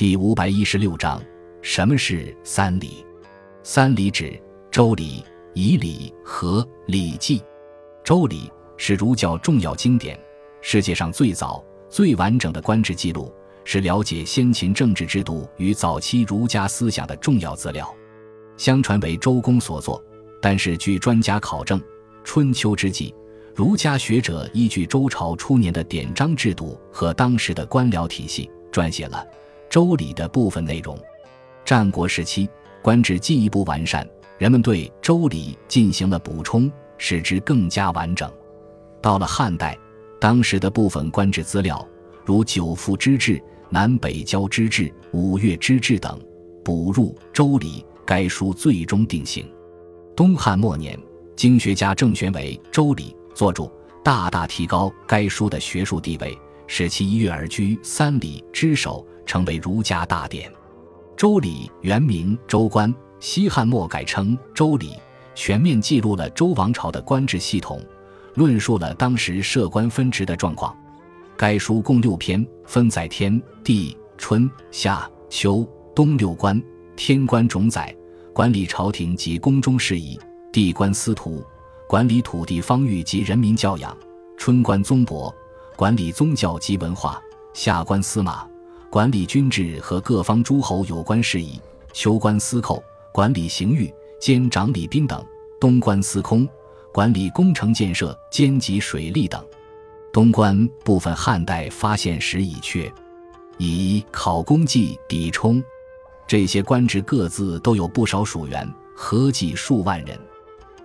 第五百一十六章：什么是三礼？三礼指《周礼》《仪礼》和《礼记》。《周礼》是儒教重要经典，世界上最早、最完整的官制记录，是了解先秦政治制度与早期儒家思想的重要资料。相传为周公所作，但是据专家考证，春秋之际，儒家学者依据周朝初年的典章制度和当时的官僚体系，撰写了。周礼的部分内容，战国时期官制进一步完善，人们对周礼进行了补充，使之更加完整。到了汉代，当时的部分官制资料，如九服之制、南北交之制、五岳之制等，补入周礼，该书最终定型。东汉末年，经学家郑玄为《周礼》作注，大大提高该书的学术地位，使其一跃而居三礼之首。成为儒家大典，《周礼》原名《周官》，西汉末改称《周礼》，全面记录了周王朝的官制系统，论述了当时设官分职的状况。该书共六篇，分载天、地、春、夏、秋、冬六官。天官种宰，管理朝廷及宫中事宜；地官司徒，管理土地方域及人民教养；春官宗伯，管理宗教及文化；夏官司马。管理军制和各方诸侯有关事宜，秋官司寇，管理刑狱兼掌礼兵等；东官司空，管理工程建设兼及水利等。东官部分汉代发现时已缺，以考功绩抵充。这些官职各自都有不少属员，合计数万人。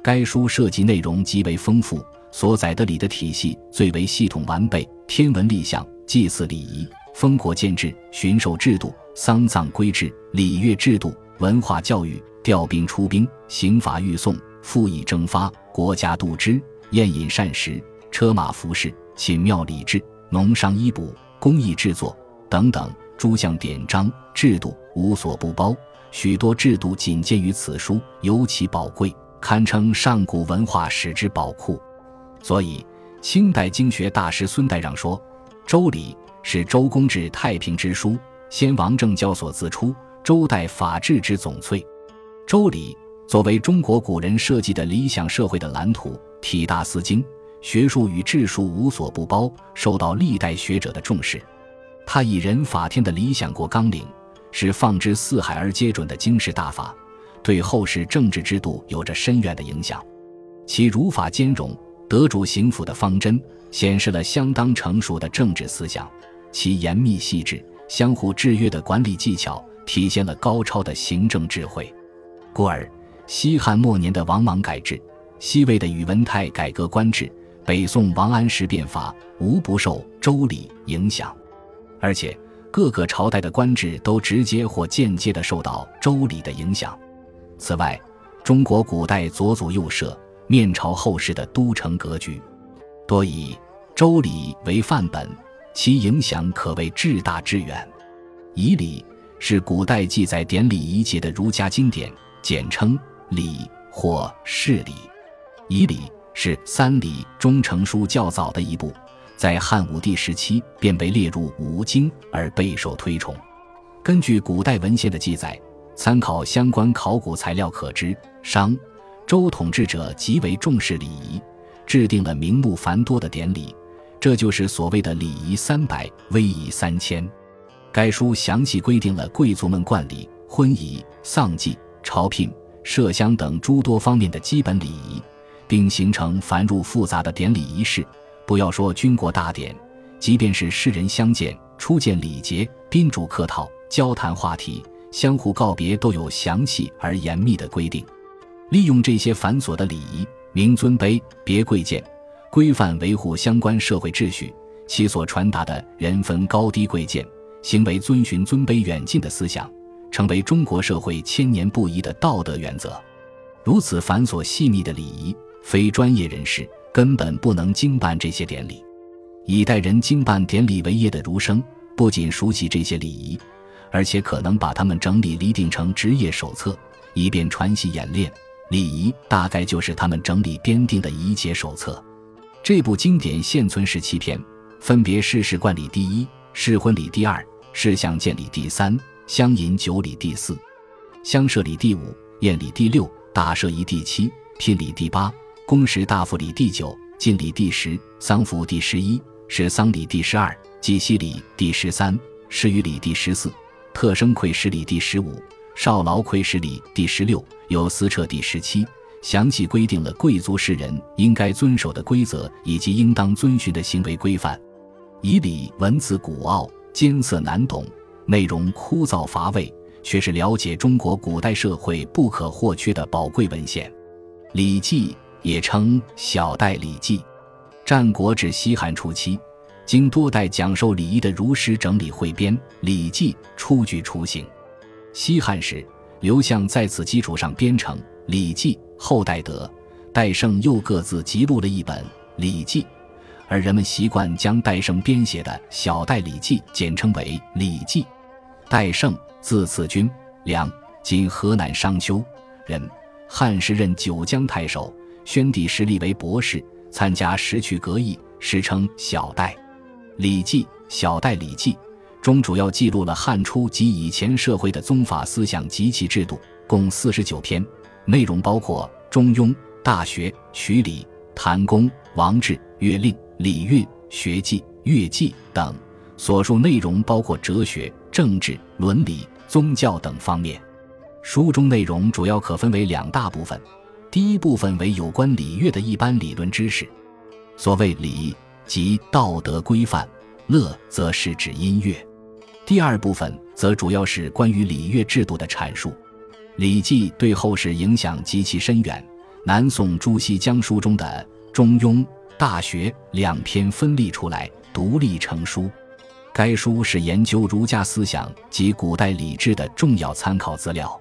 该书涉及内容极为丰富，所载的礼的体系最为系统完备，天文历象、祭祀礼仪。封国建制、巡狩制度、丧葬规制、礼乐制度、文化教育、调兵出兵、刑罚预送、赋役征发、国家度支、宴饮膳食、车马服饰、寝庙礼制、农商医卜、工艺制作等等诸项典章制度无所不包，许多制度仅见于此书，尤其宝贵，堪称上古文化史之宝库。所以，清代经学大师孙代让说：“周礼。”是周公治太平之书，先王政教所自出，周代法治之总粹。周礼作为中国古人设计的理想社会的蓝图，体大思精，学术与治术无所不包，受到历代学者的重视。他以人法天的理想过纲领，是放之四海而皆准的经世大法，对后世政治制度有着深远的影响。其儒法兼容、德主刑辅的方针，显示了相当成熟的政治思想。其严密细致、相互制约的管理技巧，体现了高超的行政智慧。故而，西汉末年的王莽改制，西魏的宇文泰改革官制，北宋王安石变法，无不受周礼影响。而且，各个朝代的官制都直接或间接地受到周礼的影响。此外，中国古代左祖右社、面朝后世的都城格局，多以周礼为范本。其影响可谓至大至远。仪礼是古代记载典礼仪节的儒家经典，简称礼或事礼。仪礼是三礼中成书较早的一部，在汉武帝时期便被列入五经而备受推崇。根据古代文献的记载，参考相关考古材料可知，商周统治者极为重视礼仪，制定了名目繁多的典礼。这就是所谓的礼仪三百，威仪三千。该书详细规定了贵族们冠礼、婚仪、丧祭、朝聘、设香等诸多方面的基本礼仪，并形成繁缛复杂的典礼仪式。不要说军国大典，即便是世人相见、初见礼节、宾主客套、交谈话题、相互告别，都有详细而严密的规定。利用这些繁琐的礼仪，明尊卑，别贵贱。规范维护相关社会秩序，其所传达的人分高低贵贱、行为遵循尊卑远近的思想，成为中国社会千年不移的道德原则。如此繁琐细密的礼仪，非专业人士根本不能经办这些典礼。以待人经办典礼为业的儒生，不仅熟悉这些礼仪，而且可能把它们整理厘定成职业手册，以便传习演练。礼仪大概就是他们整理编定的仪节手册。这部经典现存十七篇，分别是：试冠礼第一、试婚礼第二、事相见礼第三，乡饮酒礼第四，乡社礼第五，宴礼第六，大社仪第七，聘礼第八，公时大夫礼第九，进礼第十，丧服第十一，是丧礼第十二，祭祀礼第十三，施予礼第十四，特生馈使礼第十五，少劳馈使礼第十六，有司册第十七。详细规定了贵族士人应该遵守的规则以及应当遵循的行为规范。仪礼文字古奥，艰涩难懂，内容枯燥乏味，却是了解中国古代社会不可或缺的宝贵文献。《礼记》也称《小代礼记》，战国至西汉初期，经多代讲授礼仪的儒师整理汇编，《礼记》初具雏形。西汉时，刘向在此基础上编成《礼记》。后代德、戴胜又各自辑录了一本《礼记》，而人们习惯将戴胜编写的《小戴礼记》简称为《礼记》。戴胜，字次君，梁（今河南商丘）人，汉时任九江太守，宣帝时立为博士，参加石渠革议，史称《小戴礼记》。《小戴礼记》中主要记录了汉初及以前社会的宗法思想及其制度，共四十九篇。内容包括《中庸》《大学》《曲礼》《谈公》《王制》《乐令》《礼乐》《学记》《乐记》等。所述内容包括哲学、政治、伦理、宗教等方面。书中内容主要可分为两大部分：第一部分为有关礼乐的一般理论知识，所谓礼即道德规范；乐则是指音乐。第二部分则主要是关于礼乐制度的阐述。《礼记》对后世影响极其深远。南宋朱熹将书中的《中庸》《大学》两篇分立出来，独立成书。该书是研究儒家思想及古代礼制的重要参考资料。